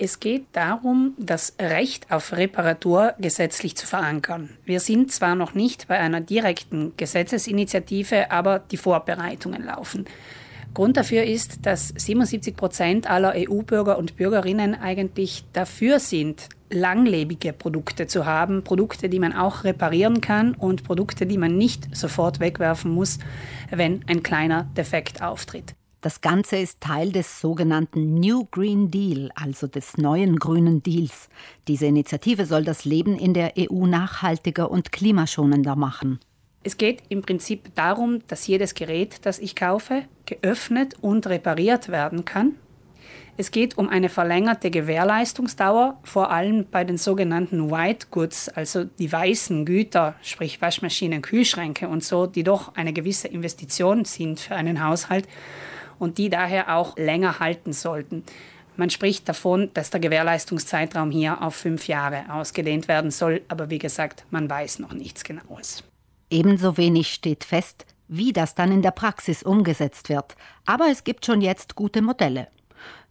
Es geht darum, das Recht auf Reparatur gesetzlich zu verankern. Wir sind zwar noch nicht bei einer direkten Gesetzesinitiative, aber die Vorbereitungen laufen. Grund dafür ist, dass 77 Prozent aller EU-Bürger und Bürgerinnen eigentlich dafür sind, langlebige Produkte zu haben, Produkte, die man auch reparieren kann und Produkte, die man nicht sofort wegwerfen muss, wenn ein kleiner Defekt auftritt. Das Ganze ist Teil des sogenannten New Green Deal, also des neuen grünen Deals. Diese Initiative soll das Leben in der EU nachhaltiger und klimaschonender machen. Es geht im Prinzip darum, dass jedes Gerät, das ich kaufe, geöffnet und repariert werden kann. Es geht um eine verlängerte Gewährleistungsdauer, vor allem bei den sogenannten White Goods, also die weißen Güter, sprich Waschmaschinen, Kühlschränke und so, die doch eine gewisse Investition sind für einen Haushalt und die daher auch länger halten sollten. Man spricht davon, dass der Gewährleistungszeitraum hier auf fünf Jahre ausgedehnt werden soll, aber wie gesagt, man weiß noch nichts Genaues. Ebenso wenig steht fest, wie das dann in der Praxis umgesetzt wird, aber es gibt schon jetzt gute Modelle.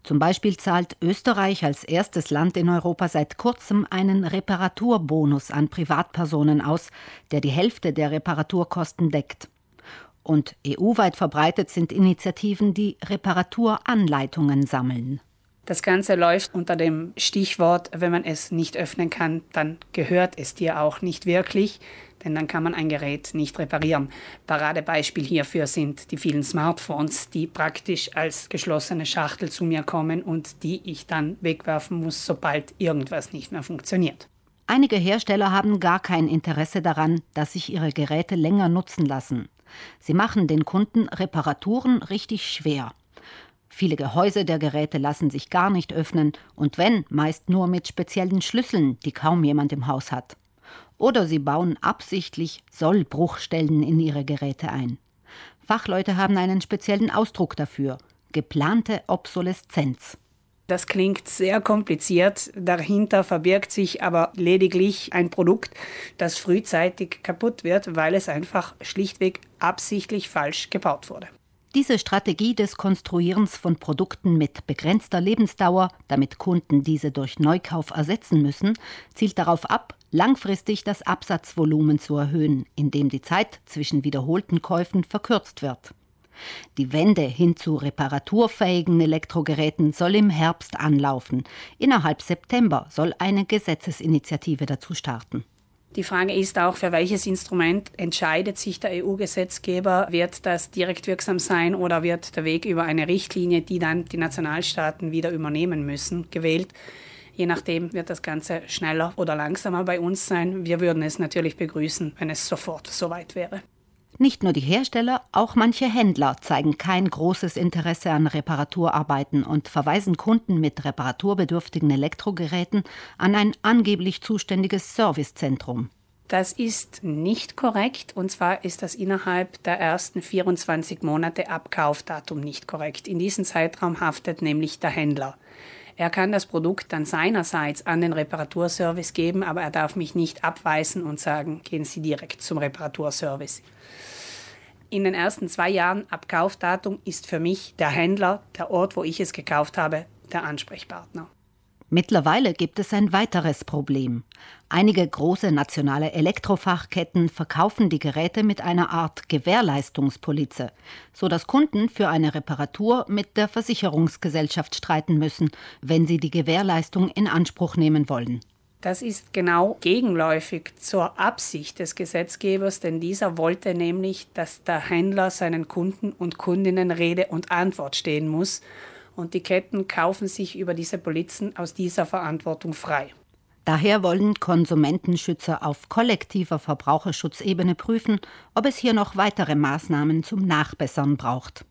Zum Beispiel zahlt Österreich als erstes Land in Europa seit kurzem einen Reparaturbonus an Privatpersonen aus, der die Hälfte der Reparaturkosten deckt. Und EU-weit verbreitet sind Initiativen, die Reparaturanleitungen sammeln. Das Ganze läuft unter dem Stichwort, wenn man es nicht öffnen kann, dann gehört es dir auch nicht wirklich, denn dann kann man ein Gerät nicht reparieren. Paradebeispiel hierfür sind die vielen Smartphones, die praktisch als geschlossene Schachtel zu mir kommen und die ich dann wegwerfen muss, sobald irgendwas nicht mehr funktioniert. Einige Hersteller haben gar kein Interesse daran, dass sich ihre Geräte länger nutzen lassen. Sie machen den Kunden Reparaturen richtig schwer. Viele Gehäuse der Geräte lassen sich gar nicht öffnen und wenn, meist nur mit speziellen Schlüsseln, die kaum jemand im Haus hat. Oder sie bauen absichtlich Sollbruchstellen in ihre Geräte ein. Fachleute haben einen speziellen Ausdruck dafür geplante Obsoleszenz. Das klingt sehr kompliziert. Dahinter verbirgt sich aber lediglich ein Produkt, das frühzeitig kaputt wird, weil es einfach schlichtweg absichtlich falsch gebaut wurde. Diese Strategie des Konstruierens von Produkten mit begrenzter Lebensdauer, damit Kunden diese durch Neukauf ersetzen müssen, zielt darauf ab, langfristig das Absatzvolumen zu erhöhen, indem die Zeit zwischen wiederholten Käufen verkürzt wird. Die Wende hin zu reparaturfähigen Elektrogeräten soll im Herbst anlaufen. Innerhalb September soll eine Gesetzesinitiative dazu starten. Die Frage ist auch, für welches Instrument entscheidet sich der EU-Gesetzgeber? Wird das direkt wirksam sein oder wird der Weg über eine Richtlinie, die dann die Nationalstaaten wieder übernehmen müssen, gewählt? Je nachdem wird das Ganze schneller oder langsamer bei uns sein. Wir würden es natürlich begrüßen, wenn es sofort soweit wäre. Nicht nur die Hersteller, auch manche Händler zeigen kein großes Interesse an Reparaturarbeiten und verweisen Kunden mit reparaturbedürftigen Elektrogeräten an ein angeblich zuständiges Servicezentrum. Das ist nicht korrekt und zwar ist das innerhalb der ersten 24 Monate Abkaufdatum nicht korrekt. In diesem Zeitraum haftet nämlich der Händler. Er kann das Produkt dann seinerseits an den Reparaturservice geben, aber er darf mich nicht abweisen und sagen, gehen Sie direkt zum Reparaturservice. In den ersten zwei Jahren ab Kaufdatum ist für mich der Händler, der Ort, wo ich es gekauft habe, der Ansprechpartner. Mittlerweile gibt es ein weiteres Problem. Einige große nationale Elektrofachketten verkaufen die Geräte mit einer Art Gewährleistungspolize, so dass Kunden für eine Reparatur mit der Versicherungsgesellschaft streiten müssen, wenn sie die Gewährleistung in Anspruch nehmen wollen. Das ist genau gegenläufig zur Absicht des Gesetzgebers, denn dieser wollte nämlich, dass der Händler seinen Kunden und Kundinnen Rede und Antwort stehen muss und die Ketten kaufen sich über diese Polizen aus dieser Verantwortung frei. Daher wollen Konsumentenschützer auf kollektiver Verbraucherschutzebene prüfen, ob es hier noch weitere Maßnahmen zum Nachbessern braucht.